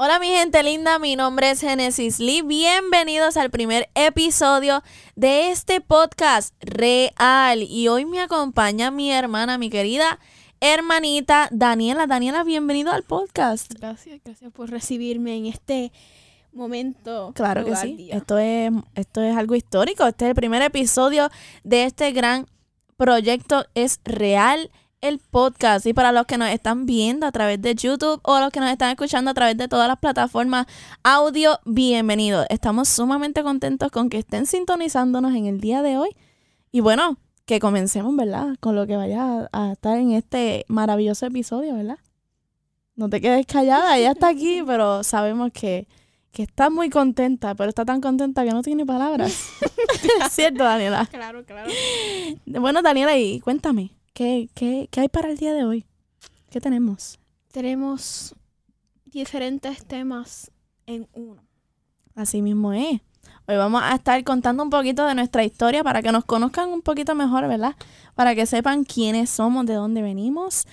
Hola mi gente linda, mi nombre es Genesis Lee. Bienvenidos al primer episodio de este podcast real. Y hoy me acompaña mi hermana, mi querida hermanita Daniela. Daniela, bienvenido al podcast. Gracias, gracias por recibirme en este momento. Claro que sí. Esto es, esto es algo histórico. Este es el primer episodio de este gran proyecto. Es real el podcast. Y para los que nos están viendo a través de YouTube o los que nos están escuchando a través de todas las plataformas audio, bienvenidos. Estamos sumamente contentos con que estén sintonizándonos en el día de hoy. Y bueno, que comencemos, ¿verdad? Con lo que vaya a, estar en este maravilloso episodio, ¿verdad? No te quedes callada, ella está aquí, pero sabemos que, que está muy contenta, pero está tan contenta que no tiene palabras. ¿Cierto, Daniela? Claro, claro. Bueno, Daniela, y cuéntame, ¿Qué, qué, qué hay para el día de hoy? ¿Qué tenemos? Tenemos diferentes temas en uno. Así mismo es. Hoy vamos a estar contando un poquito de nuestra historia para que nos conozcan un poquito mejor, ¿verdad? Para que sepan quiénes somos, de dónde venimos.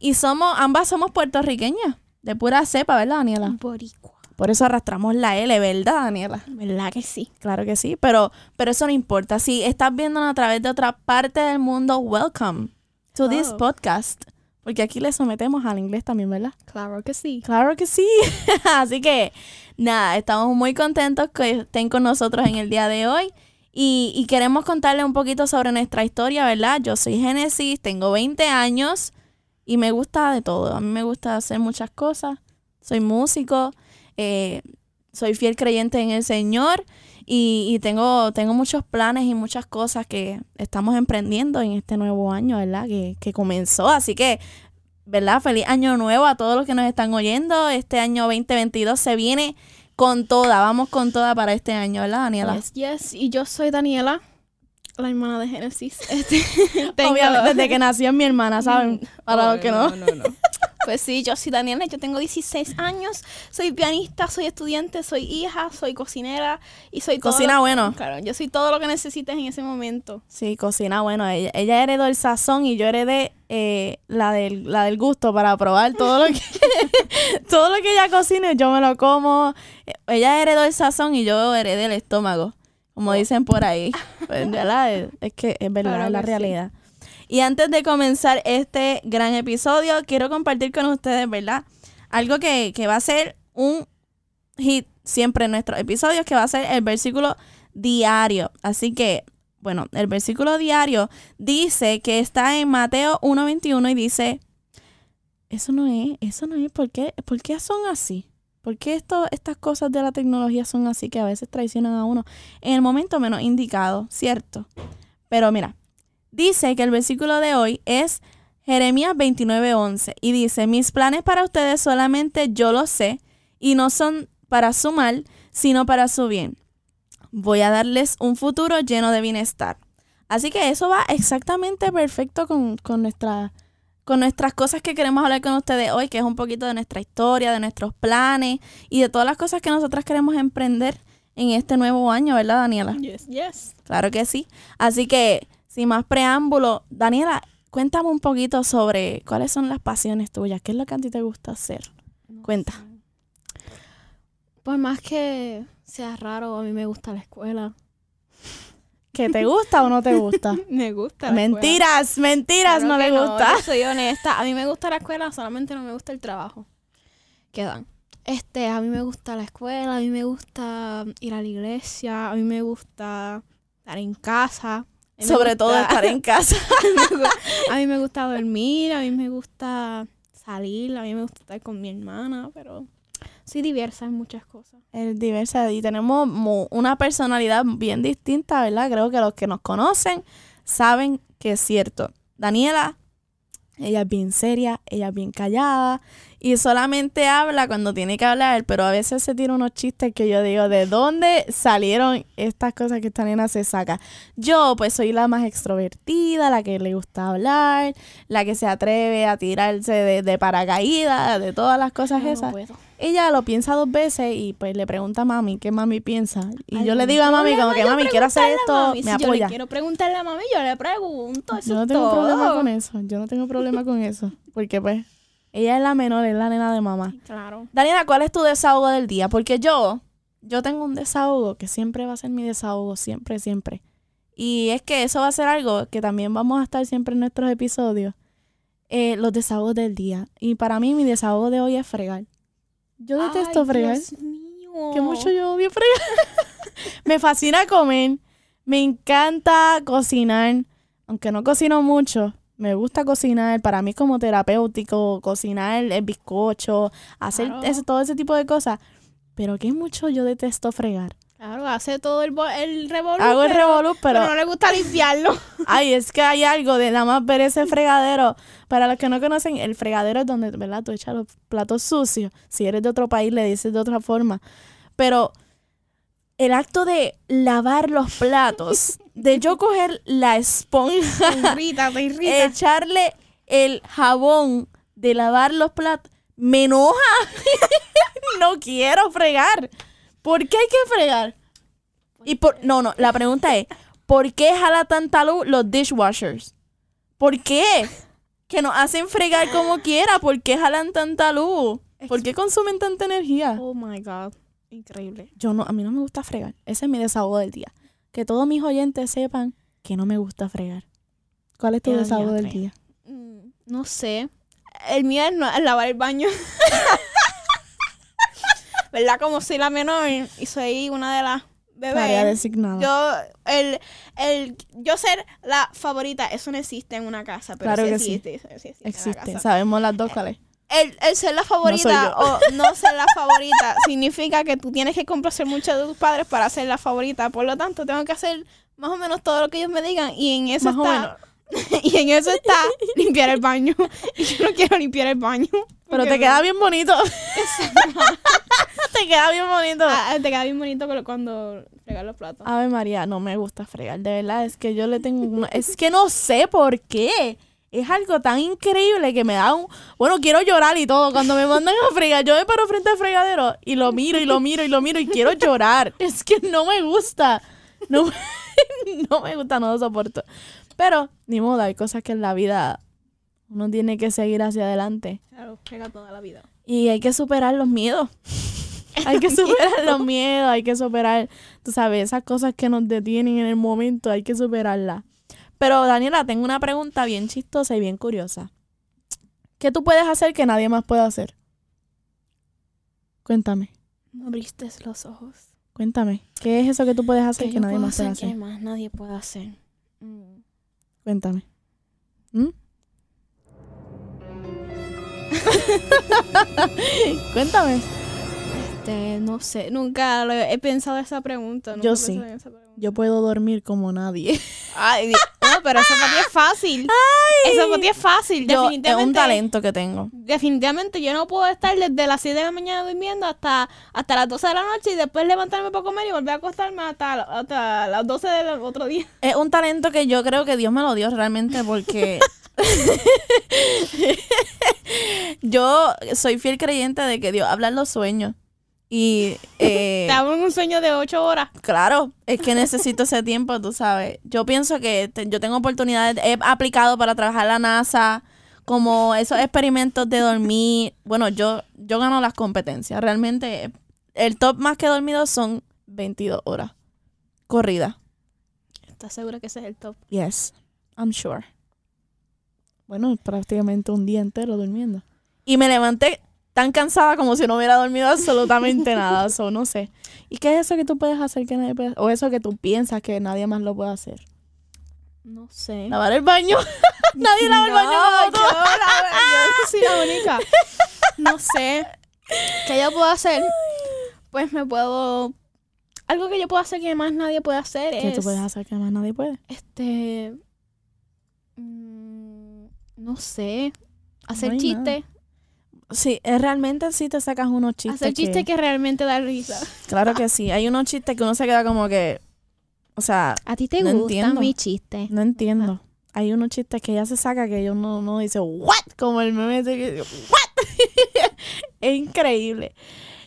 Y somos, ambas somos puertorriqueñas, de pura cepa, ¿verdad, Daniela? Boricua. Por eso arrastramos la L, ¿verdad, Daniela? ¿Verdad que sí? Claro que sí, pero, pero eso no importa. Si estás viéndonos a través de otra parte del mundo, welcome to this podcast. Porque aquí le sometemos al inglés también, ¿verdad? Claro que sí. Claro que sí. Así que, nada, estamos muy contentos que estén con nosotros en el día de hoy. Y, y queremos contarles un poquito sobre nuestra historia, ¿verdad? Yo soy Genesis, tengo 20 años y me gusta de todo. A mí me gusta hacer muchas cosas. Soy músico, eh, soy fiel creyente en el Señor y, tengo, tengo muchos planes y muchas cosas que estamos emprendiendo en este nuevo año, ¿verdad? Que, que comenzó. Así que, ¿verdad? Feliz año nuevo a todos los que nos están oyendo. Este año 2022 se viene con toda. Vamos con toda para este año, ¿verdad, Daniela? Yes, yes. Y yo soy Daniela, la hermana de Génesis. Este, Obviamente, desde que nació mi hermana, ¿saben? Para los que no. No, no, no. Pues sí, yo soy Daniela, yo tengo 16 años, soy pianista, soy estudiante, soy hija, soy cocinera y soy todo. Cocina bueno. Claro, yo soy todo lo que necesites en ese momento. Sí, cocina bueno. Ella, ella heredó el sazón y yo heredé eh, la, del, la del gusto para probar todo lo que todo lo que ella cocine, yo me lo como. Ella heredó el sazón y yo heredé el estómago, como dicen por ahí. Pues, es, que es verdad, es la realidad. Y antes de comenzar este gran episodio, quiero compartir con ustedes, ¿verdad? Algo que, va a ser un hit siempre en nuestros episodios, que va a ser el versículo diario. Así que, bueno, el versículo diario dice que está en Mateo 1.21 y dice, eso no es, eso no es, ¿por qué, ¿por qué son así? ¿Por qué esto, estas cosas de la tecnología son así que a veces traicionan a uno en el momento menos indicado, ¿cierto? Pero mira, dice que el versículo de hoy es Jeremías 29:11 y dice, mis planes para ustedes solamente yo los sé y no son para su mal, sino para su bien. Voy a darles un futuro lleno de bienestar. Así que eso va exactamente perfecto con, con, nuestra, con nuestras cosas que queremos hablar con ustedes hoy, que es un poquito de nuestra historia, de nuestros planes y de todas las cosas que nosotras queremos emprender en este nuevo año, ¿verdad, Daniela? Yes, yes. Claro que sí. Así que sin más preámbulo, Daniela, cuéntame un poquito sobre cuáles son las pasiones tuyas, qué es lo que a ti te gusta hacer. Cuenta. Por más que sea raro, a mí me gusta la escuela. ¿Que te gusta o no te gusta? me gusta. La mentiras, mentiras, no le gusta. No, soy honesta. A mí me gusta la escuela, solamente no me gusta el trabajo. Quedan. Este, a mí me gusta la escuela, a mí me gusta ir a la iglesia, a mí me gusta estar en casa. Sobre todo estar en casa. a mí me gusta dormir, a mí me gusta salir, a mí me gusta estar con mi hermana, pero soy diversa en muchas cosas. Es diversa y tenemos una personalidad bien distinta, ¿verdad? Creo que los que nos conocen saben que es cierto. Daniela, ella es bien seria, ella es bien callada, y solamente habla cuando tiene que hablar, pero a veces se tira unos chistes que yo digo, ¿de dónde salieron estas cosas que esta nena se saca? Yo pues soy la más extrovertida, la que le gusta hablar, la que se atreve a tirarse de, paracaídas, de todas las cosas esas. Ella lo piensa dos veces y pues le pregunta a mami qué mami piensa. Y yo le digo a mami como que mami quiero hacer esto, me apoya. Yo le quiero preguntarle a mami, yo le pregunto. yo no tengo problema con eso, yo no tengo problema con eso, porque pues Ella es la menor, es la nena de mamá. Claro. Daniela, ¿cuál es tu desahogo del día? Porque yo, yo tengo un desahogo que siempre va a ser mi desahogo, siempre, siempre. Y es que eso va a ser algo que también vamos a estar siempre en nuestros episodios. eh, los desahogos del día. Y para mí mi desahogo de hoy es fregar. Yo detesto Ay, fregar. Dios mío. Que mucho yo odio fregar. me fascina comer. Me encanta cocinar. Aunque no cocino mucho. Me gusta cocinar. Para mí es como terapéutico. Cocinar el bizcocho. Hacer Claro. ese- todo ese tipo de cosas. Pero que mucho yo detesto fregar. Claro, hace todo el, el revolú. Hago el pero- revolú, pero... pero no le gusta limpiarlo. Ay, es que hay algo de nada más ver ese fregadero. Para los que no conocen, el fregadero es donde, ¿verdad? Tú echas los platos sucios. Si eres de otro país, le dices de otra forma. Pero el acto de lavar los platos, de yo coger la esponja, Te irrita, te irrita. echarle el jabón de lavar los platos, me enoja. no quiero fregar. ¿Por qué hay que fregar? Y por, no, no, la pregunta es, ¿por qué jala tanta luz los dishwashers? ¿Por qué? Que nos hacen fregar como quiera, ¿por qué jalan tanta luz? ¿Por qué consumen tanta energía? oh my God. Increíble. Yo no, a mí no me gusta fregar. Ese es mi desahogo del día. Que todos mis oyentes sepan que no me gusta fregar. ¿Cuál es tu desahogo del día? Mm, No sé. El mío es, no- es lavar el baño. ¿Verdad? Como soy la menor y soy una de las bebés. designada. Yo, el, el, yo ser la favorita, eso no existe en una casa. Pero Claro sí que sí. existe, eso sí existe en la Existe. casa. Sabemos las dos cuál es. El, el ser la favorita o no ser la favorita significa que tú tienes que complacer mucho de tus padres para ser la favorita. Por lo tanto, tengo que hacer más o menos todo lo que ellos me digan y en eso Más o está y en eso está limpiar el baño. Y yo no quiero limpiar el baño. Pero te queda bien bonito. te queda bien bonito. Ah, te queda bien bonito cuando- fregar los platos. Ave María, no me gusta fregar, de verdad, es que yo le tengo una- es que no sé por qué. Es algo tan increíble que me da un... Bueno, quiero llorar y todo cuando me mandan a fregar. Yo me paro frente al fregadero y lo miro y lo miro y lo miro y quiero llorar. Es que no me gusta. No, me- no me gusta, no lo soporto. Pero, ni modo, hay cosas que en la vida uno tiene que seguir hacia adelante. Claro, frega toda la vida. Y hay que superar los miedos. Hay que superar los miedos, hay que superar, tú sabes, esas cosas que nos detienen en el momento, hay que superarlas. Pero Daniela, tengo una pregunta bien chistosa y bien curiosa. ¿Qué tú puedes hacer que nadie más pueda hacer? Cuéntame, No abriste los ojos. cuéntame. ¿Qué es eso que tú puedes hacer ¿Qué que nadie más puede hacer que hacer? más nadie puede hacer? Mm. Cuéntame. ¿Mm? Cuéntame. Este, no sé, nunca lo he he pensado esa pregunta. nunca Yo sí. pensado en esa pregunta. Yo puedo dormir como nadie. Ay, Dios. no, pero eso para ti es fácil. Eso para ti es fácil. Yo, es definitivamente. un talento que tengo. Definitivamente yo no puedo estar desde las 6 de la mañana durmiendo hasta, hasta las 12 de la noche y después levantarme para comer y volver a acostarme hasta, hasta las 12 del otro día. Es un talento que yo creo que Dios me lo dio realmente porque yo soy fiel creyente de que Dios habla en los sueños. Y eh, Te hago un sueño de 8 horas. claro, es que necesito ese tiempo, tú sabes. Yo pienso que te- yo tengo oportunidades, he aplicado para trabajar en la NASA, como esos experimentos de dormir. Bueno, yo, yo gano las competencias. Realmente el top más que he dormido son 22 horas. Corrida. ¿Estás segura que ese es el top? Yes, I'm sure. Bueno, prácticamente un día entero durmiendo. Y me levanté tan cansada como si no hubiera dormido absolutamente nada. Eso no sé. ¿Y qué es eso que tú puedes hacer que nadie puede O eso que tú piensas que nadie más lo puede hacer. No sé. Lavar el baño. nadie lava el baño tú. yo, la- yo soy la única. No sé. ¿Qué yo puedo hacer? Pues me puedo... Algo que yo puedo hacer que más nadie puede hacer ¿Qué es... tú puedes hacer que más nadie puede? Este... mm, no sé. Hacer No chistes. Sí, eh, realmente sí te sacas unos chistes. Hacer chistes que realmente dan risa. Claro que sí. Hay unos chistes que uno se queda como que. O sea, ¿A ti te No gustan mis chistes? No entiendo. Hay unos chistes que ella se saca que yo no, no dice, ¿what? Como el meme ese que dice, ¿what? es increíble.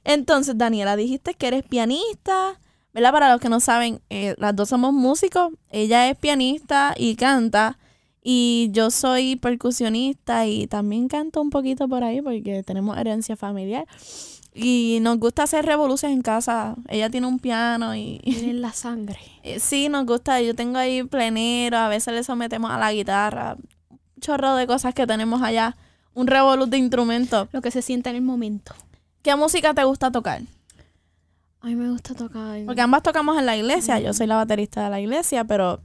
Entonces, Daniela, dijiste que eres pianista, ¿verdad? Para los que no saben, eh, las dos somos músicos. Ella es pianista y canta. Y yo soy percusionista y también canto un poquito por ahí porque tenemos herencia familiar. Y nos gusta hacer revoluciones en casa. Ella tiene un piano y... Tienen la sangre. Eh, Sí, nos gusta. Yo tengo ahí plenero, a veces le sometemos a la guitarra. Un chorro de cosas que tenemos allá. Un revolú de instrumentos. Lo que se sienta en el momento. ¿Qué música te gusta tocar? A mí me gusta tocar. Porque ambas tocamos en la iglesia. Yo soy la baterista de la iglesia, pero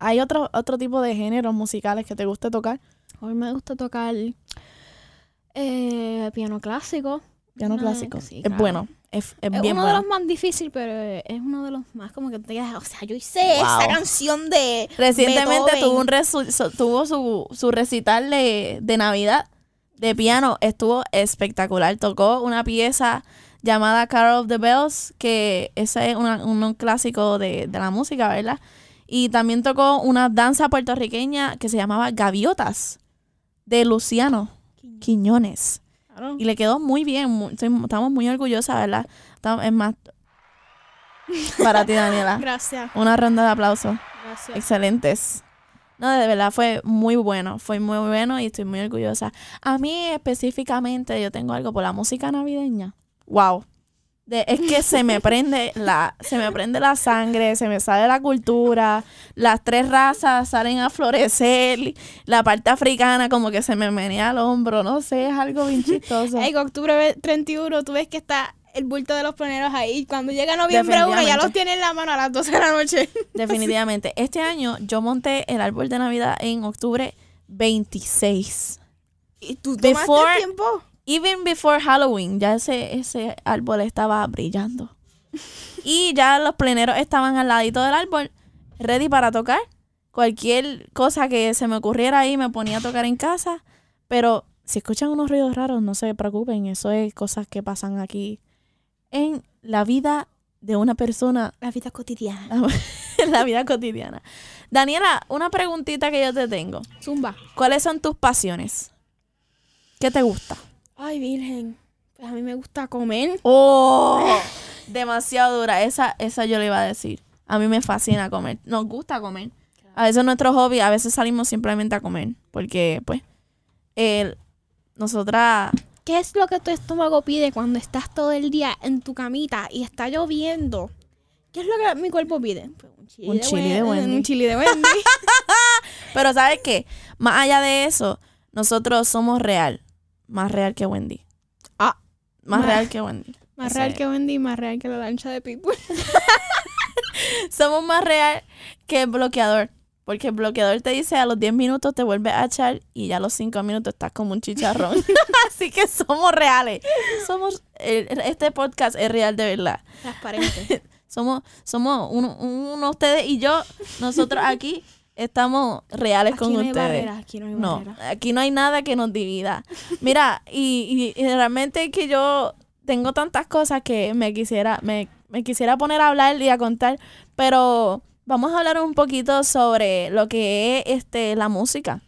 ¿hay otro, otro tipo de géneros musicales que te guste tocar? A mí me gusta tocar eh, piano clásico. Piano Ah, clásico. sí, es claro. bueno. Es, es Es bien uno de los más difíciles, pero es uno de los más como que te quedas, o sea, yo hice Wow. esa canción de Recientemente Beethoven. tuvo, un resu- tuvo su, su recital de, de Navidad de piano. Estuvo espectacular. Tocó una pieza llamada Carol of the Bells, que ese es una- un clásico de, de la música, ¿verdad? Y también tocó una danza puertorriqueña que se llamaba Gaviotas, de Luciano Quiñones. Claro. Y le quedó muy bien. estoy- estamos muy orgullosas, ¿verdad? Estamos- es más, para ti, Daniela. Gracias, Una ronda de aplausos. gracias. Excelentes. No, de verdad fue muy bueno, fue muy bueno y estoy muy orgullosa. A mí específicamente yo tengo algo por la música navideña. Wow. De- es que se me prende la se me prende la sangre, se me sale la cultura, las tres razas salen a florecer, la parte africana como que se me menea al hombro, no sé, es algo bien chistoso. En octubre ve- 31 tú ves que está el bulto de los planeros ahí. Cuando llega noviembre 1 ya los tiene en la mano a las 12 de la noche. Definitivamente. Este año yo monté el árbol de Navidad en octubre 26. ¿Y tú tomaste el tiempo? Even before Halloween, ya ese, ese árbol estaba brillando. Y ya los pleneros estaban al ladito del árbol, ready para tocar. Cualquier cosa que se me ocurriera ahí me ponía a tocar en casa. Pero si escuchan unos ruidos raros, no se preocupen. Eso es cosas que pasan aquí en la vida de una persona, La vida cotidiana. la vida cotidiana. Daniela, una preguntita que yo te tengo. Zumba. ¿Cuáles son tus pasiones? ¿Qué te gusta? Ay, virgen. Pues a mí me gusta comer. ¡Oh! Demasiado dura. Esa, esa yo le iba a decir. A mí me fascina comer. Nos gusta comer. A veces nuestro hobby, a veces salimos simplemente a comer. Porque, pues, el, nosotras... ¿Qué es lo que tu estómago pide cuando estás todo el día en tu camita y está lloviendo? ¿Qué es lo que mi cuerpo pide? Pues un chili, Un de, chili de Wen- Wendy. Un chili de Wendy. Pero, ¿sabes qué? Más allá de eso, nosotros somos real. Más real que Wendy. Ah. Más Más- real que Wendy. más real que Wendy, más real que la lancha de Pitbull. Somos más real que el bloqueador. Porque el bloqueador te dice a los 10 minutos te vuelves a echar y ya a los 5 minutos estás como un chicharrón. Así que somos reales. Somos, este podcast es real de verdad. Transparente. Somos, somos uno, uno ustedes y yo, nosotros aquí estamos reales Aquí con no hay ustedes. barrera, aquí no hay No, aquí no hay nada que nos divida. Mira, y, y- y realmente que yo tengo tantas cosas que me quisiera, me, me quisiera poner a hablar y a contar, pero vamos a hablar un poquito sobre lo que es este la música.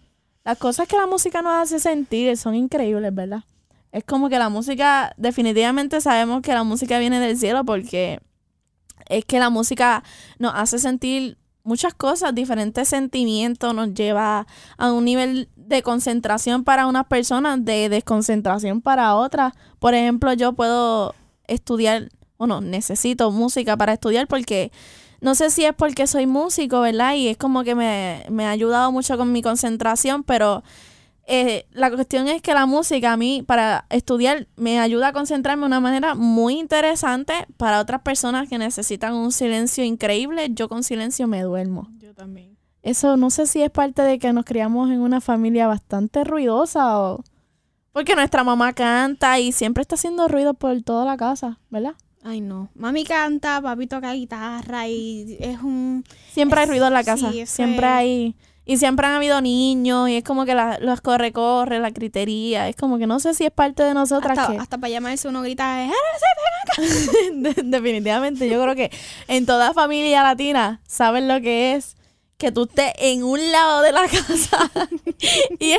Las cosas que la música nos hace sentir son increíbles, ¿verdad? Es como que la música, definitivamente sabemos que la música viene del cielo porque es que la música nos hace sentir muchas cosas, diferentes sentimientos, nos lleva a un nivel de concentración para unas personas, de desconcentración para otras. Por ejemplo, yo puedo estudiar, bueno, necesito música para estudiar porque no sé si es porque soy músico, ¿verdad? Y es como que me, me ha ayudado mucho con mi concentración, pero eh, la cuestión es que la música a mí para estudiar me ayuda a concentrarme de una manera muy interesante para otras personas que necesitan un silencio increíble. Yo con silencio me duermo. Yo también. Eso no sé si es parte de que nos criamos en una familia bastante ruidosa o porque nuestra mamá canta y siempre está haciendo ruido por toda la casa, ¿verdad? Ay, no. Mami canta, papi toca guitarra y es un... Siempre hay ruido en la casa, siempre es. hay y siempre han habido niños y es como que la- los corre corre, la critería, es como que no sé si es parte de nosotras Hasta, que hasta para llamarse uno grita, "Eh, De- Definitivamente, yo creo que en toda familia latina saben lo que es que tú estés en un lado de la casa y,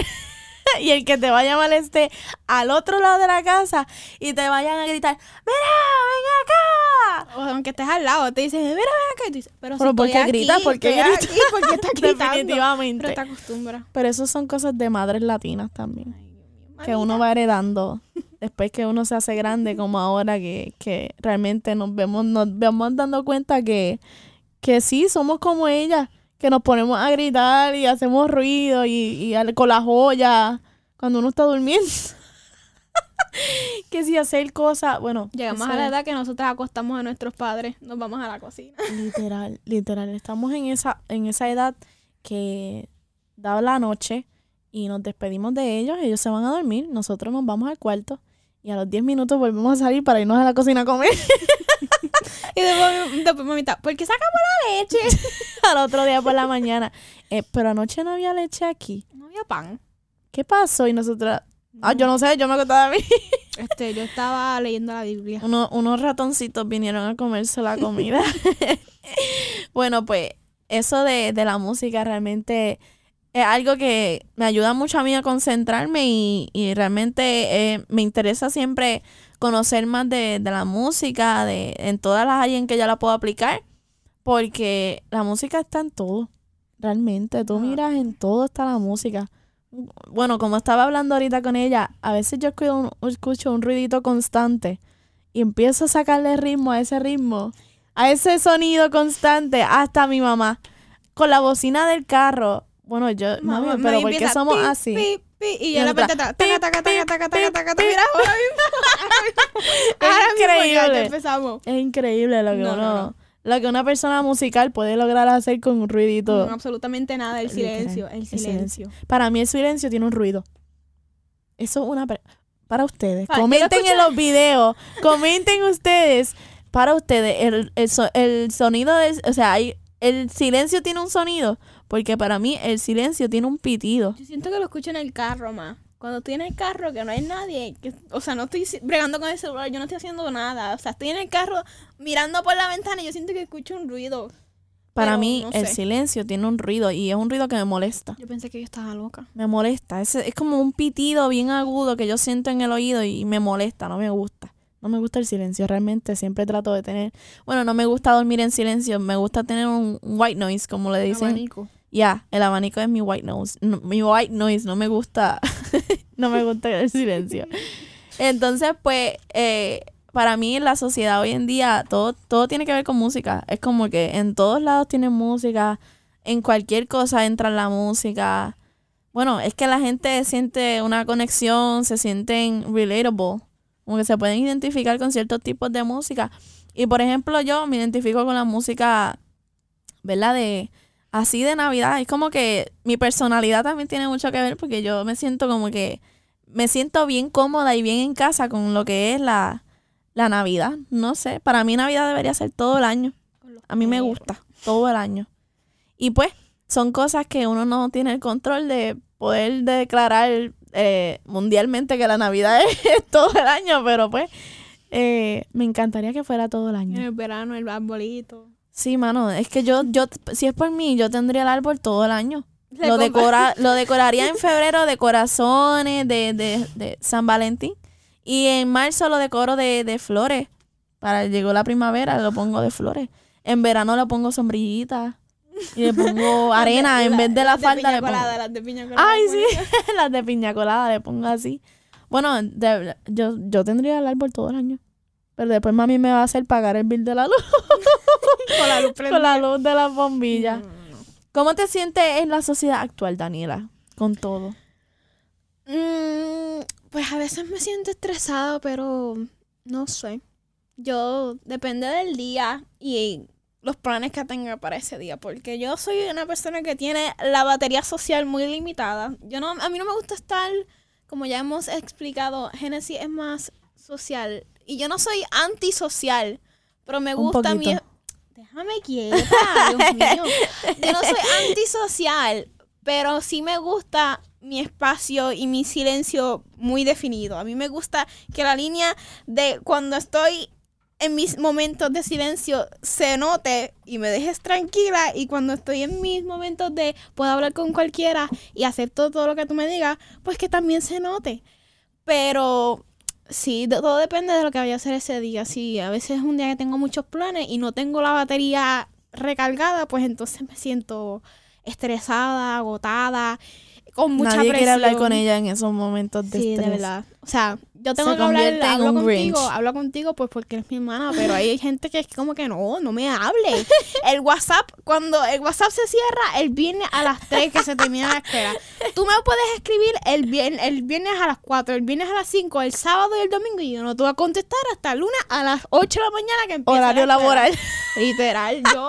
y el que te va a llamar esté al otro lado de la casa y te vayan a gritar, mira, ven acá. O aunque estés al lado, te dicen, mira, ven acá. Y tú dices, pero, si Pero aquí, ¿Por qué estoy grita? aquí, ¿por qué estás gritando? Definitivamente. Pero te acostumbras. Pero eso son cosas de madres latinas también. Ay, que uno va heredando después que uno se hace grande como ahora que, que realmente nos vemos nos vamos dando cuenta que, que sí somos como ella que nos ponemos a gritar y hacemos ruido y, y con la joya cuando uno está durmiendo que si hacer cosas bueno Llegamos a la edad que nosotros acostamos a nuestros padres, nos vamos a la cocina. literal literal estamos en esa en esa edad que da la noche y nos despedimos de ellos ellos se van a dormir nosotros nos vamos al cuarto y a los 10 minutos volvemos a salir para irnos a la cocina a comer Y después, después mamita, ¿por qué sacamos la leche? al otro día por la mañana. Eh, pero anoche no había leche aquí. No había pan. ¿Qué pasó? Y nosotros, ah, yo no sé, yo me acostaba a mí. Este, yo estaba leyendo la Biblia. Uno- unos ratoncitos vinieron a comerse la comida. bueno, pues eso de, de la música realmente es algo que me ayuda mucho a mí a concentrarme y, y realmente eh, me interesa siempre conocer más de, de la música, de en todas las áreas en que yo la puedo aplicar, porque la música está en todo, realmente. Tú miras, en todo está la música. Bueno, como estaba hablando ahorita con ella, a veces yo escucho un, escucho un ruidito constante y empiezo a sacarle ritmo a ese ritmo, a ese sonido constante, hasta mi mamá, con la bocina del carro. Bueno, yo, mami, pero ¿por qué somos pi, así? pi, pi, y yo repente taca, pi, taca, taca, pi, taca, pi, taca, taca, pi, Mira, ahora mismo. Ahora mismo ya increíble. empezamos. Es increíble lo que No, uno, no, no. Lo que una persona musical puede lograr hacer con un ruidito. No, absolutamente nada, el silencio, el el silencio. Para mí el silencio tiene un ruido. Eso es una... Para ustedes. Comenten en los videos. comenten ustedes. Para ustedes, el, el, so- el sonido es... O sea, hay, el silencio tiene un sonido. Porque para mí el silencio tiene un pitido. Yo siento que lo escucho en el carro más. Cuando estoy en el carro, que no hay nadie, que, o sea, no estoy bregando con el celular, yo no estoy haciendo nada. O sea, estoy en el carro mirando por la ventana y yo siento que escucho un ruido. Para Pero mí no el sé. silencio tiene un ruido. Y es un ruido que me molesta. Yo pensé que yo estaba loca. Me molesta. Es, es como un pitido bien agudo que yo siento en el oído y me molesta. No me gusta. No me gusta el silencio. Realmente siempre trato de tener... Bueno, no me gusta dormir en silencio. Me gusta tener un white noise, como le dicen. Abanico. Ya, el abanico es mi white noise. No, mi white noise, no me gusta. no me gusta el silencio. Entonces, pues, eh, para mí la sociedad hoy en día todo, todo tiene que ver con música. Es como que en todos lados tienen música. En cualquier cosa entra la música. Bueno, es que la gente siente una conexión, se sienten relatable. Como que se pueden identificar con ciertos tipos de música. Y por ejemplo, yo me identifico con la música, ¿verdad? De así de Navidad. Es como que mi personalidad también tiene mucho que ver porque yo me siento como que me siento bien cómoda y bien en casa con lo que es la, la Navidad. No sé, para mí Navidad debería ser todo el año. A mí me gusta, todo el año. Y pues son cosas que uno no tiene el control de poder declarar eh, mundialmente que la Navidad es, todo el año, pero pues eh, me encantaría que fuera todo el año. En el verano, el arbolito. Sí, mano, es que yo, yo, si es por mí, yo tendría el árbol todo el año. Se Lo, decora, lo decoraría en febrero de corazones, de, de, de San Valentín. Y en marzo lo decoro de, de flores. Para llegó la primavera, lo pongo de flores. En verano le pongo sombrillita. Y le pongo arena en vez de la las falda. piña le pongo- colada, las de piña colada. Ay, sí, las de piña colada le pongo así. Bueno, de- yo, yo tendría el árbol todo el año. Pero después mami me va a hacer pagar el bill de la luz. Con la luz con la luz de las bombillas. No, no, no. ¿Cómo te sientes en la sociedad actual, Daniela? Con todo. Mm, pues a veces me siento estresada, pero no sé. Yo depende del día y los planes que tenga para ese día, porque yo soy una persona que tiene la batería social muy limitada. Yo no, a mí no me gusta estar, como ya hemos explicado, Genesis es más social y yo no soy antisocial, pero me gusta mi. Déjame quieta, Dios mío. Yo no soy antisocial, pero sí me gusta mi espacio y mi silencio muy definido. A mí me gusta que la línea de cuando estoy en mis momentos de silencio se note y me dejes tranquila y cuando estoy en mis momentos de puedo hablar con cualquiera y acepto todo lo que tú me digas, pues que también se note. Pero sí, todo depende de lo que vaya a hacer ese día. Si a veces es un día que tengo muchos planes y no tengo la batería recargada, pues entonces me siento estresada, agotada, con mucha Nadie quiere hablar presión. con ella en esos momentos de Sí, estrés. de verdad. O sea, yo tengo Se que hablar, hablo contigo, Grinch. hablo contigo pues porque eres mi hermana, pero hay gente que es como que no, no me hable. El WhatsApp, cuando el WhatsApp se cierra, el viernes a las 3 que se termina la escuela. Tú me puedes escribir el viernes, el viernes a las 4, el viernes a las 5, el sábado y el domingo y yo no te voy a contestar hasta el lunes a las 8 de la mañana que empieza Horario la laboral. Literal, yo,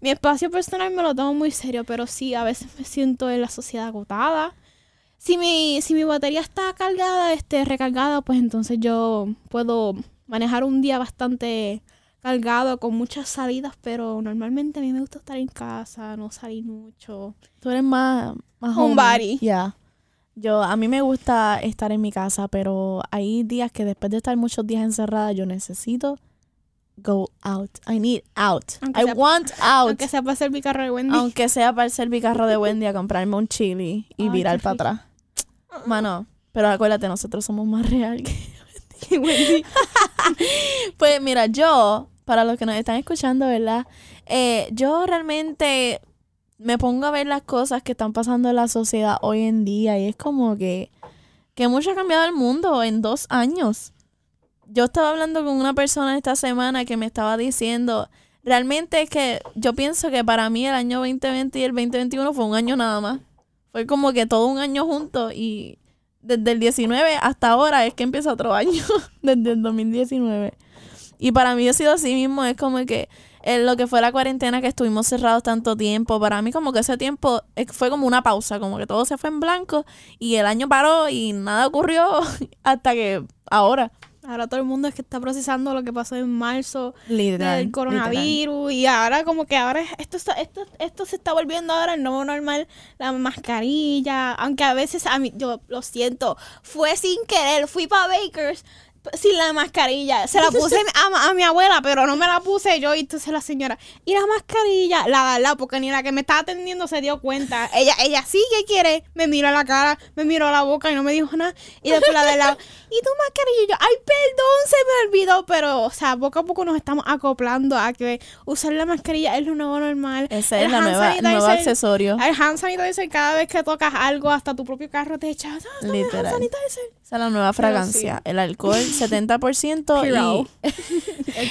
mi espacio personal me lo tomo muy serio, pero sí, a veces me siento en la sociedad agotada. Si mi, si mi batería está cargada, este, recargada, pues entonces yo puedo manejar un día bastante cargado con muchas salidas, pero normalmente a mí me gusta estar en casa, no salir mucho. Tú eres más, más Homebody. Ya. Yo, a mí me gusta estar en mi casa, pero hay días que después de estar muchos días encerrada, yo necesito go out. I need out. Aunque I sea- want out. Aunque sea para hacer mi carro de Wendy. Aunque sea para el servicarro de Wendy a comprarme un chili y Ay, virar para atrás. Mano, pero acuérdate, nosotros somos más real que Wendy. Pues mira, yo, para los que nos están escuchando, ¿verdad? Eh, yo realmente me pongo a ver las cosas que están pasando en la sociedad hoy en día y es como que, que mucho ha cambiado el mundo en dos años. Yo estaba hablando con una persona esta semana que me estaba diciendo, realmente es que yo pienso que para mí el año 2020 y el 2021 fue un año nada más. Fue como que todo un año juntos y desde el 19 hasta ahora es que empieza otro año, desde el 2019. Y para mí ha sido así mismo, es como que eh, lo que fue la cuarentena que estuvimos cerrados tanto tiempo, para mí como que ese tiempo eh, fue como una pausa, como que todo se fue en blanco y el año paró y nada ocurrió hasta que ahora. Ahora todo el mundo es que está procesando lo que pasó en marzo Literal. del coronavirus y ahora como que ahora esto está- esto esto se está volviendo ahora el nuevo normal la mascarilla aunque a veces a mí yo lo siento fue sin querer fui para Bakers sin la mascarilla se la puse a, a mi abuela pero no me la puse yo y entonces la señora y la mascarilla la la porque ni la que me estaba atendiendo se dio cuenta ella ella sí que quiere me miró a la cara me miró a la boca y no me dijo nada y después la de la y tu mascarilla y yo ay perdón se me olvidó pero o sea poco a poco nos estamos acoplando a que usar la mascarilla es lo nuevo normal Ese es El la nueva, el nuevo accesorio. el hand sanitizer cada vez que tocas algo hasta tu propio carro te echas ah, el hand Literal. sanitizer. Esa es la nueva fragancia. El alcohol 70% Purell.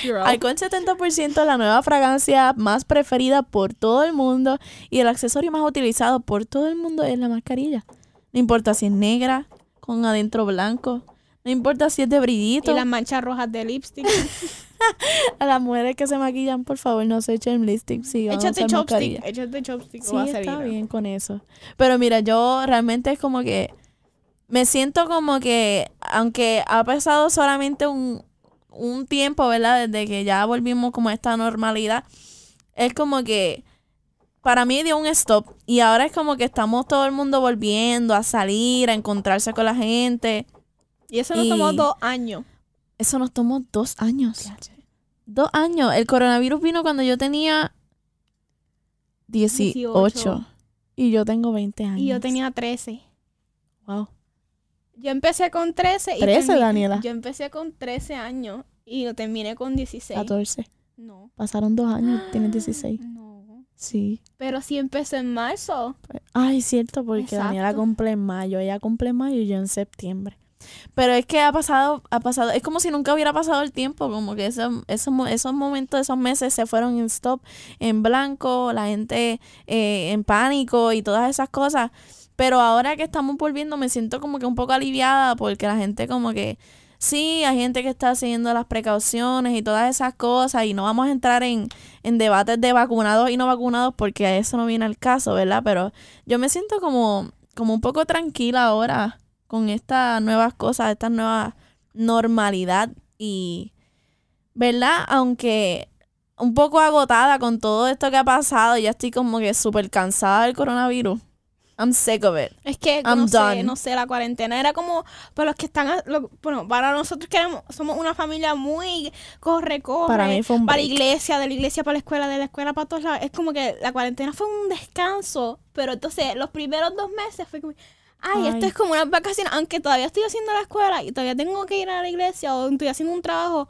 y alcohol 70% es la nueva fragancia más preferida por todo el mundo y el accesorio más utilizado por todo el mundo es la mascarilla. No importa si es negra, con adentro blanco, no importa si es de brillito. y las manchas rojas de lipstick A las mujeres que se maquillan, por favor, no se echen lipstick a échate chopstick échate chopstick Sí, va a está bien con eso. Pero mira, yo realmente es como que me siento como que, aunque ha pasado solamente un, un tiempo, ¿verdad? Desde que ya volvimos como a esta normalidad, es como que para mí dio un stop. Y ahora es como que estamos todo el mundo volviendo a salir, a encontrarse con la gente. y eso nos Y- tomó dos años Eso nos tomó dos años. Dos años. El coronavirus vino cuando yo tenía 18. 18. Y yo tengo 20 años. y yo tenía 13 Wow. Yo empecé con 13 y 13, termi- Daniela. yo empecé con 13 años y lo terminé con 16 14. no Pasaron dos años, tienes 16. no Sí. pero sí empecé en marzo Ay, cierto, porque Exacto. Daniela cumple en mayo. Ella cumple en mayo y yo en septiembre. Pero es que ha pasado, ha pasado, es como si nunca hubiera pasado el tiempo, como que esos, esos, esos momentos, esos meses se fueron en stop, en blanco, la gente eh, en pánico y todas esas cosas. Pero ahora que estamos volviendo me siento como que un poco aliviada porque la gente como que, sí, hay gente que está siguiendo las precauciones y todas esas cosas y no vamos a entrar en, en debates de vacunados y no vacunados porque a eso no viene al caso, ¿verdad? Pero yo me siento como, como un poco tranquila ahora con estas nuevas cosas, esta nueva normalidad y, ¿verdad? Aunque un poco agotada con todo esto que ha pasado, ya estoy como que súper cansada del coronavirus. I'm sick of it. Es que I'm no sé, done. no sé, la cuarentena era como para los que están, a- lo- bueno, para nosotros que éramos- somos una familia muy corre, corre, Para mí fue un para la iglesia, de la iglesia para la escuela, de la escuela para todos lados. Es como que la cuarentena fue un descanso, pero entonces los primeros dos meses fue como, ay, Ay. esto es como una vacación, aunque todavía estoy haciendo la escuela y todavía tengo que ir a la iglesia o estoy haciendo un trabajo.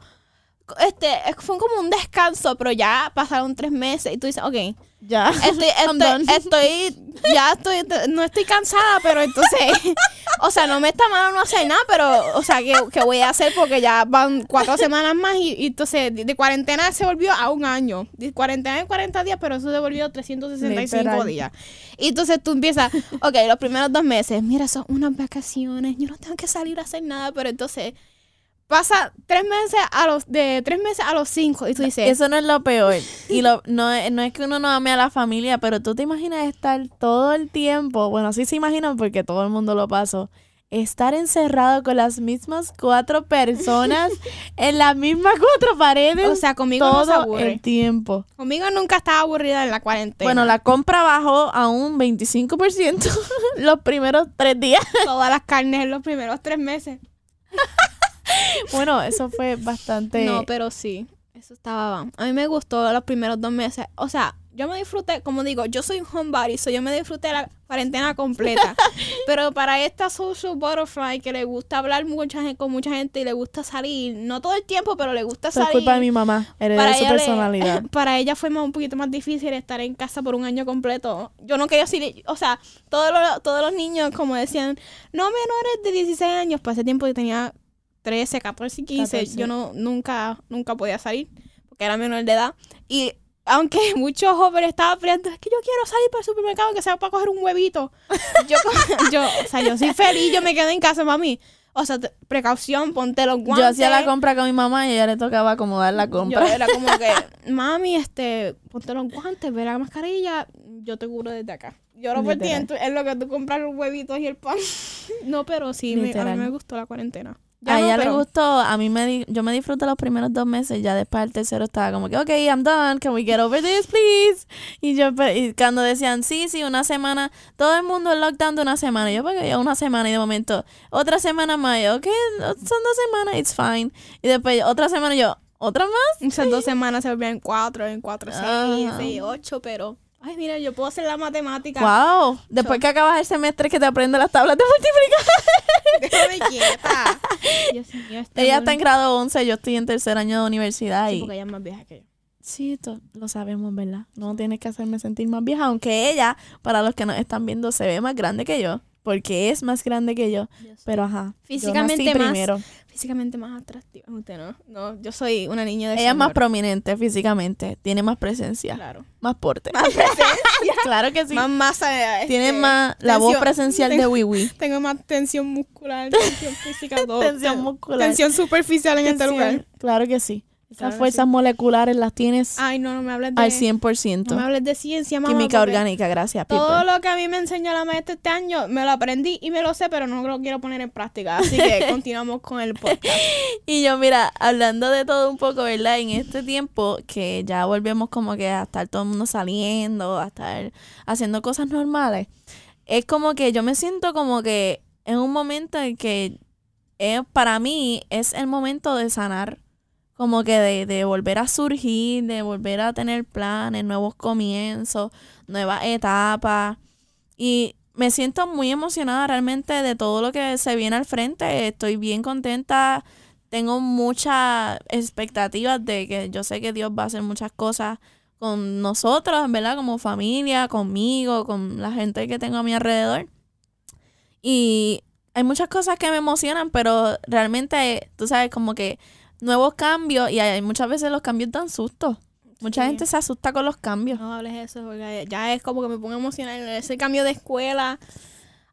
Este, es- fue como un descanso, pero ya pasaron tres meses y tú dices, ok, Ya. estoy, ya estoy, no estoy cansada, pero entonces, o sea, no me está mal no hacer nada, pero, o sea, ¿qué, qué voy a hacer? Porque ya van cuatro semanas más y, y entonces de, de cuarentena se volvió a un año. De cuarentena de 40 días, pero eso se volvió 365 Literal. días. Y entonces tú empiezas, ok, los primeros dos meses, mira, son unas vacaciones, yo no tengo que salir a hacer nada, pero entonces pasa tres meses a los, de tres meses a los cinco y tú dices, Eso no es lo peor. Y lo, no, es- no es que uno no ame a la familia, pero tú te imaginas estar todo el tiempo, bueno, sí se imaginan porque todo el mundo lo pasó, estar encerrado con las mismas cuatro personas en las mismas cuatro paredes o sea, conmigo no se todo aburre. el tiempo. Conmigo nunca estaba aburrida en la cuarentena. Bueno, la compra bajó a un 25% los primeros tres días. todas las carnes en los primeros tres meses. Bueno, eso fue bastante... No, pero sí, eso estaba. A mí me gustó los primeros dos meses. O sea, yo me disfruté, como digo, yo soy un homebody, so yo me disfruté la cuarentena completa. pero para esta social butterfly que le gusta hablar mucha gente, con mucha gente y le gusta salir, no todo el tiempo, pero le gusta Eso es salir. culpa de mi mamá, para su le- personalidad. para ella fue más, un poquito más difícil estar en casa por un año completo. Yo no quería salir, o sea, todos los, todos los niños como decían, no menores de 16 años, pues ese tiempo yo tenía 13, 14 y 15, 14. yo no nunca nunca podía salir porque era menor de edad y aunque muchos jóvenes estaban peleando, es que yo quiero salir para el supermercado que sea para coger un huevito. Yo, yo, o sea, yo soy feliz, yo me quedé en casa, mami. O sea, te- precaución, ponte los guantes. Yo hacía la compra con mi mamá y ella le tocaba acomodar la Yo compra. era como que, mami, este, ponte los guantes, ve la mascarilla, yo te curo desde acá. Yo lo Literal. en tu- lo que tú compras los huevitos y el pan. no, pero sí, me- a mí me gustó la cuarentena. Ya a no, ella le gustó, a mí me di- yo me disfruté los primeros dos meses, ya después el tercero estaba como que, ok, I'm done, can we get over this, please? Y yo, pe- y cuando decían, sí, sí, una semana, todo el mundo en lockdown de una semana, yo, porque ya una semana y de momento, otra semana más, yo, ok, son dos semanas, it's fine. Y después otra semana yo, ¿otra más? Esas dos semanas se volvían cuatro, en cuatro, seis, Ajá. seis, ocho, pero... Ay, mira, yo puedo hacer la matemática. Wow, después que acabas el semestre que te aprendes las tablas de multiplicar. Déjame quieta. Dios mío, este Ella está en grado 11, yo estoy en tercer año de universidad Sí, y... porque ella es más vieja que yo. Sí, lo sabemos, ¿verdad? No tienes que hacerme sentir más vieja, aunque ella, para los que nos están viendo, se ve más grande que yo, porque es más grande que yo. Pero ajá, Físicamente yo nací más primero. Físicamente más atractiva. Usted no. No, yo soy una niña de Ella es más prominente físicamente, tiene más presencia, Claro. más porte. Más presencia. claro que sí. Más masa. este, tiene más la voz presencial de tengo- Wiwi. Tengo más tensión muscular, tensión física, todo. Tensión muscular. Tensión superficial en este lugar. Claro que sí. Esas Claro fuerzas moleculares las tienes Ay, no, no me hables de... al 100%. No me hables de ciencia, mamá. Química orgánica, gracias, Todo lo que a mí me enseñó la maestra este año, me lo aprendí y me lo sé, pero no lo quiero poner en práctica. Así que continuamos con el podcast. Y yo, mira, hablando de todo un poco, ¿verdad? En este tiempo que ya volvemos como que a estar todo el mundo saliendo, a estar haciendo cosas normales, es como que yo me siento como que en un momento en que eh, para mí es el momento de sanar, como que de, de volver a surgir, de volver a tener planes, nuevos comienzos, nuevas etapas. Y me siento muy emocionada realmente de todo lo que se viene al frente. Estoy bien contenta. Tengo muchas expectativas de que yo sé que Dios va a hacer muchas cosas con nosotros, ¿verdad? Como familia, conmigo, con la gente que tengo a mi alrededor. Y hay muchas cosas que me emocionan, pero realmente, tú sabes, como que nuevos cambios y hay muchas veces los cambios dan susto. Mucha Sí. gente se asusta con los cambios. No hables de eso, porque ya es como que me pongo emocional. Ese cambio de escuela.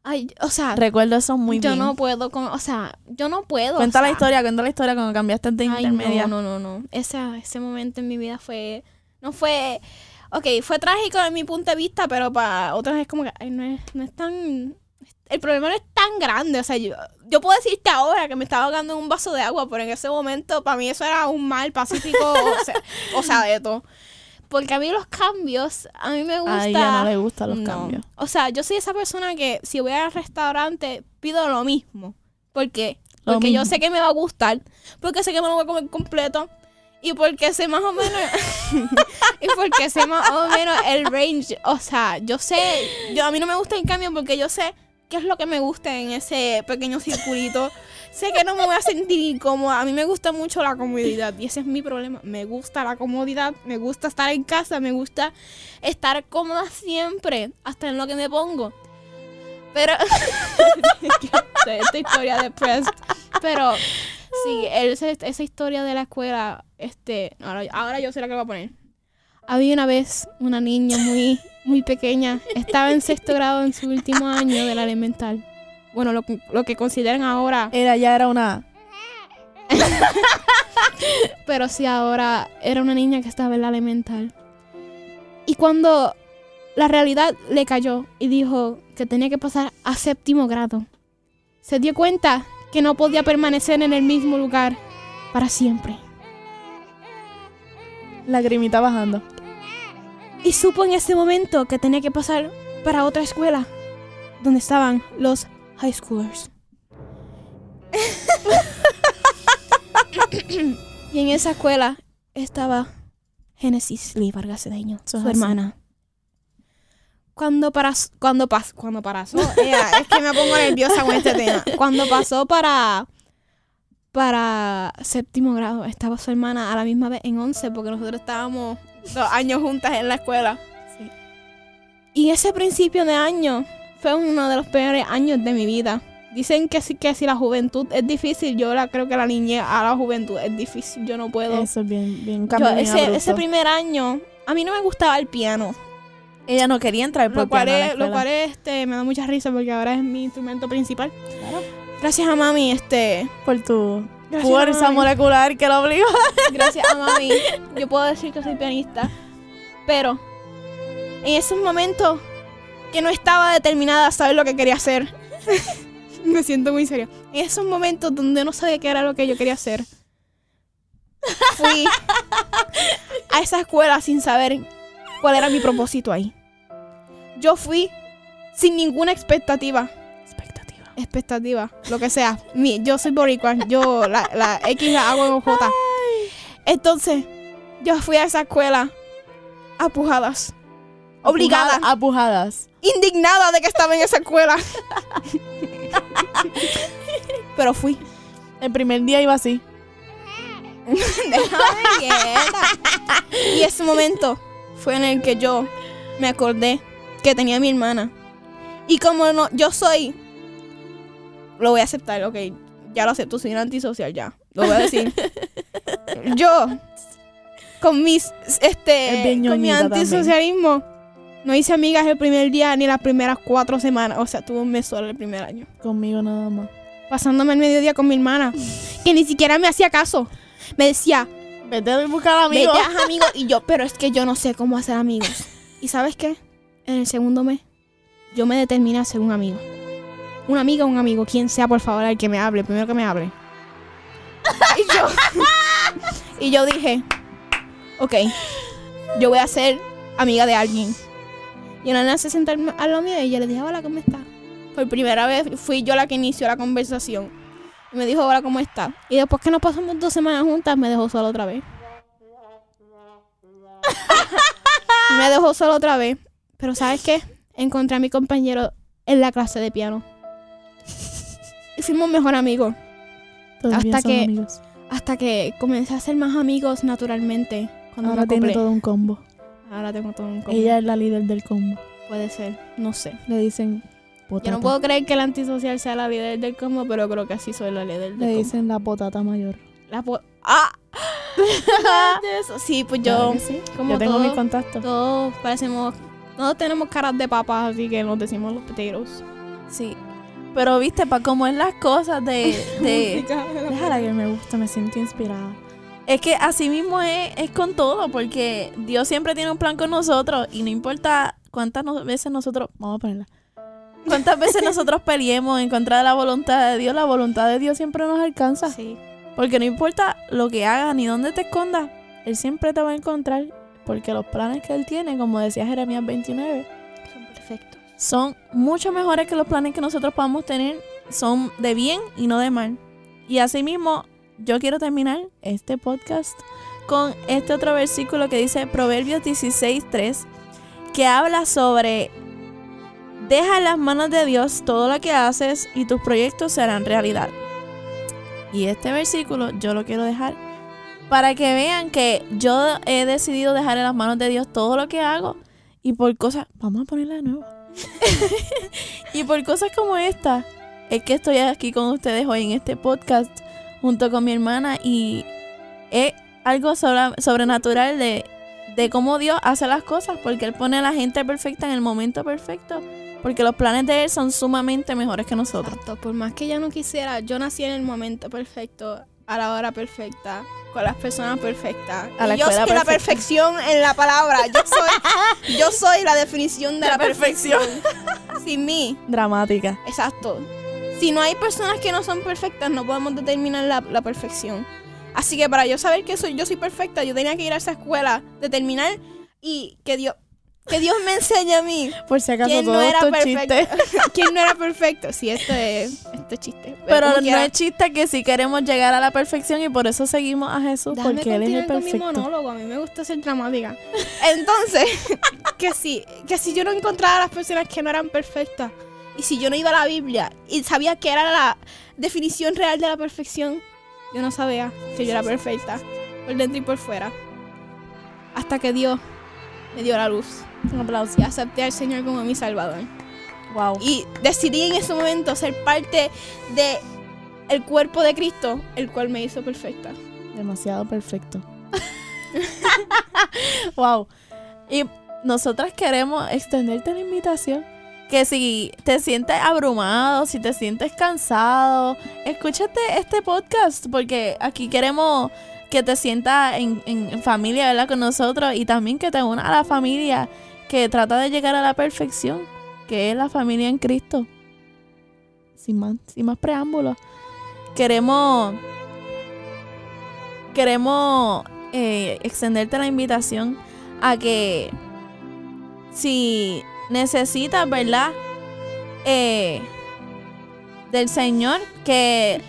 Ay, o sea, Recuerdo eso muy yo bien. no puedo con, o sea, yo no puedo. cuenta o la historia, cuenta la historia cuando cambiaste de Ay, intermedia. no, no, no, no. Ese, ese momento en mi vida fue, no fue, ok, fue trágico en mi punto de vista, pero para otros es como que, ay, no es, no es tan, el problema no es tan grande, o sea, yo, yo puedo decirte ahora que me estaba ahogando en un vaso de agua, pero en ese momento para mí eso era un mal pacífico, o sea, o sea, de todo. Porque a mí los cambios, a mí me gusta. A ella no le gustan los No. cambios. O sea, yo soy esa persona que si voy al restaurante pido lo mismo. ¿Por qué? Lo Porque yo sé que me va a gustar, porque sé que me lo voy a comer completo y porque sé más o menos y porque sé más o menos el range, o sea, yo sé, yo a mí no me gusta el cambio porque yo sé qué es lo que me gusta en ese pequeño circulito. Sé que no me voy a sentir incómoda. A mí me gusta mucho la comodidad y ese es mi problema. Me gusta la comodidad, me gusta estar en casa, me gusta estar cómoda siempre, hasta en lo que me pongo. Pero esta historia de Prest. Pero sí, esa, esa historia de la escuela, este, ahora, ahora yo sé la que voy a poner. Había una vez una niña muy, muy pequeña, estaba en sexto grado en su último año de la elemental. Bueno, lo, que- lo que consideran ahora, Era, ya era una... pero sí ahora era una niña que estaba en la elemental. Y cuando la realidad le cayó y dijo que tenía que pasar a séptimo grado, se dio cuenta que no podía permanecer en el mismo lugar para siempre. Lagrimita bajando. Y supo en ese momento que tenía que pasar para otra escuela, donde estaban los high schoolers. y en esa escuela estaba Génesis Lee Vargas Cedeño, su así. hermana. Cuando, paras, cuando, pas, cuando pasó, ea, es que me pongo nerviosa con este tema. Cuando pasó para, para séptimo grado, estaba su hermana a la misma vez en once, porque nosotros estábamos dos años juntas en la escuela. Sí. Y ese principio de año fue uno de los peores años de mi vida. Dicen que si, que si la juventud es difícil, yo la creo que la niñez a la juventud es difícil. Yo no puedo. Eso es bien, bien Yo, ese, ese primer año, a mí no me gustaba el piano. Ella no quería entrar por Lo cual, piano a la es, lo cual es, este, me da mucha risa porque ahora es mi instrumento principal. Claro. Gracias a mami, este. Por tu Gracias fuerza molecular que lo obligó. Gracias a mami. Yo puedo decir que soy pianista. Pero en esos momentos que no estaba determinada a saber lo que quería hacer. Me siento muy seria. En esos momentos donde no sabía qué era lo que yo quería hacer. Fui a esa escuela sin saber cuál era mi propósito ahí. Yo fui sin ninguna expectativa. Expectativa. expectativa, lo que sea. Mi, yo soy boricua, yo la, la X la hago en J. Entonces, yo fui a esa escuela apujadas, obligada, Apujada- Apujadas. indignada de que estaba en esa escuela. Pero fui. El primer día iba así. Y ese momento fue en el que yo me acordé que tenía a mi hermana. Y como no, yo soy, lo voy a aceptar, ok, ya lo acepto, soy una antisocial, ya, lo voy a decir. yo, con mis, Es este, con mi ñoñita también. antisocialismo, no hice amigas el primer día ni las primeras cuatro semanas, o sea, tuve un mes solo el primer año. Conmigo nada más. Pasándome el mediodía con mi hermana, que ni siquiera me hacía caso. Me decía, Vete a buscar amigos. Vete, haz amigos. Y yo, pero es que yo no sé cómo hacer amigos. ¿Y sabes qué? En el segundo mes, yo me determiné a ser un amigo. Una amiga un amigo, quien sea, por favor, el que me hable, primero que me hable. Y yo, dije, ok, yo voy a ser amiga de alguien. Y una nena se sentó al al lado mío y yo le dije, hola, ¿cómo estás? Por primera vez fui yo la que inició la conversación. Y me dijo, hola, ¿cómo estás? Y después que nos pasamos dos semanas juntas, me dejó sola otra vez. me dejó sola otra vez. Pero ¿sabes qué? Encontré a mi compañero en la clase de piano. Y fuimos mejor amigos. Todavía hasta que- amigos. Hasta que comencé a ser más amigos naturalmente. Cuando Ahora tiene todo un combo. Ahora tengo todo un combo. Ella es la líder del combo. Puede ser, no sé. Le dicen Yo potata. no puedo creer que el antisocial sea la líder del combo, pero creo que así soy la líder del Le combo. dicen la potata mayor. La po- ¡Ah! Sí, pues yo, Claro que sí. como Yo tengo todo- mis contactos. todos parecemos, todos tenemos caras de papas, así que nos decimos los peteros. Sí. Pero viste, para cómo es las cosas de... de déjala que me gusta, me siento inspirada. Es que así mismo es, es con todo, porque Dios siempre tiene un plan con nosotros y no importa cuántas no- veces nosotros... Vamos a ponerla. Cuántas veces nosotros peleemos en contra de la voluntad de Dios, la voluntad de Dios siempre nos alcanza. Sí. Porque no importa lo que hagas ni dónde te escondas, Él siempre te va a encontrar porque los planes que Él tiene, como decía Jeremías 29, Son perfectos. Son mucho mejores que los planes que nosotros podamos tener. Son de bien y no de mal. Y asimismo, yo quiero terminar este podcast con este otro versículo que dice Proverbios 16.3, que habla sobre deja en las manos de Dios todo lo que haces y tus proyectos serán realidad. Y este versículo yo lo quiero dejar para que vean que yo he decidido dejar en las manos de Dios todo lo que hago y por cosas, vamos a ponerla de nuevo. y por cosas como esta, es que estoy aquí con ustedes hoy en este podcast junto con mi hermana y es algo sobre- sobrenatural de, cómo Dios hace las cosas, porque Él pone a la gente perfecta en el momento perfecto, porque los planes de Él son sumamente mejores que nosotros. Por más que yo no quisiera, yo nací en el momento perfecto, a la hora perfecta, con las personas perfectas. A la Y yo soy la perfección en la palabra. Yo soy, yo soy la definición de La la, perfección. perfección. Sin mí. Dramática. Exacto. Si no hay personas que no son perfectas, no podemos determinar la, la perfección. Así que para yo saber que soy, yo soy perfecta, yo tenía que ir a esa escuela, determinar y que Dios, que Dios me enseñe a mí Por si acaso quién todo no era esto es perfecto. chiste. quién no era perfecto. Sí, esto es, esto es chiste. Pero no es chiste que si queremos llegar a la perfección y por eso seguimos a Jesús, Déjame porque Él es el continuar con mi perfecto. monólogo, a mí me gusta ser dramática. Entonces, que si, que si yo no encontraba a las personas que no eran perfectas, y si yo no iba a la Biblia y sabía que era la definición real de la perfección, yo no sabía que yo era perfecta, por dentro y por fuera. Hasta que Dios me dio la luz Un aplauso. y acepté al Señor como mi Salvador. Wow. Y decidí en ese momento ser parte de el cuerpo de Cristo, el cual me hizo perfecta. Demasiado perfecto. wow. Y nosotras queremos extenderte la invitación. Que si te sientes abrumado, si te sientes cansado, escúchate este podcast porque aquí queremos que te sientas en, en familia, ¿verdad? Con nosotros y también que te unas a la familia que trata de llegar a la perfección, que es la familia en Cristo. Sin más, sin más preámbulos. Queremos queremos eh, extenderte la invitación a que si necesitas, ¿verdad? Eh, del Señor, que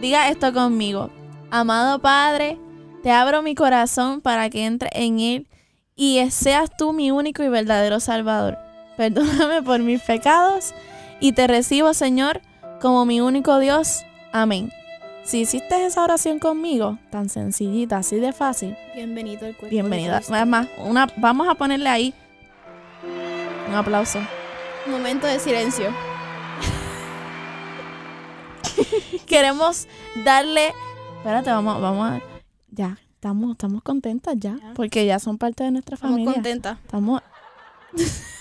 diga esto conmigo. Amado Padre, te abro mi corazón para que entre en Él y seas tú mi único y verdadero Salvador. Perdóname por mis pecados y te recibo, Señor, como mi único Dios. Amén. Si hiciste esa oración conmigo, tan sencillita, así de fácil, Bienvenido al cuerpo. bienvenida. Además, una, vamos a ponerle ahí un aplauso. Momento de silencio. Queremos darle. Espérate, vamos, vamos a. Ya, estamos, estamos contentas ya, Ya. porque ya son parte de nuestra Estamos familia. contentas. Estamos.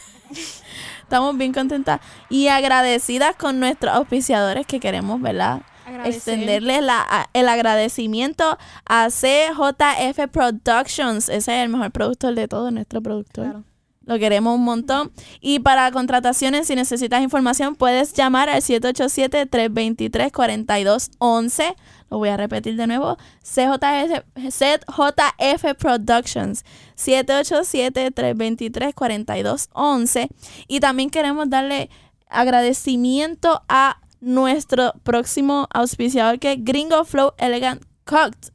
Estamos bien contentas y agradecidas con nuestros auspiciadores que queremos, ¿verdad? extenderle la- a- el agradecimiento a CJF Productions. Ese es el mejor productor de todo, nuestro productor. Claro. Lo queremos un montón. Y para contrataciones, si necesitas información, puedes llamar al 787-323-4211. Lo voy a repetir de nuevo. CJF, CJF Productions. 787-323-4211. Y también queremos darle agradecimiento a nuestro próximo auspiciador que es Gringo Flow Elegant Cooked.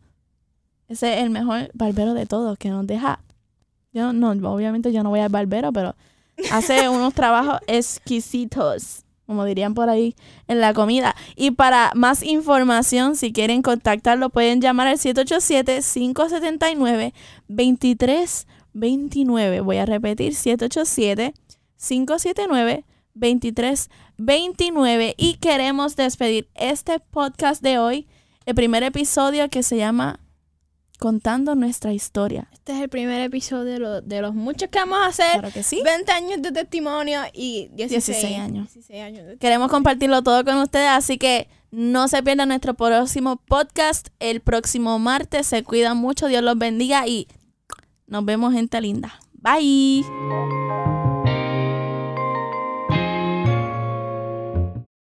Ese es el mejor barbero de todos que nos deja. Yo no, obviamente yo no voy al barbero, pero hace unos trabajos exquisitos, como dirían por ahí en la comida. Y para más información, si quieren contactarlo, pueden llamar al 787-579-2329. Voy a repetir, 787-579-2329. Y queremos despedir este podcast de hoy, el primer episodio que se llama Contando nuestra historia. Este es el primer episodio de, lo- de los muchos que vamos a hacer. Claro que sí. 20 años de testimonio y 16, 16 años. 16 años de- Queremos compartirlo todo con ustedes, así que no se pierdan nuestro próximo podcast el próximo martes. Se cuidan mucho, Dios los bendiga y nos vemos gente linda. Bye.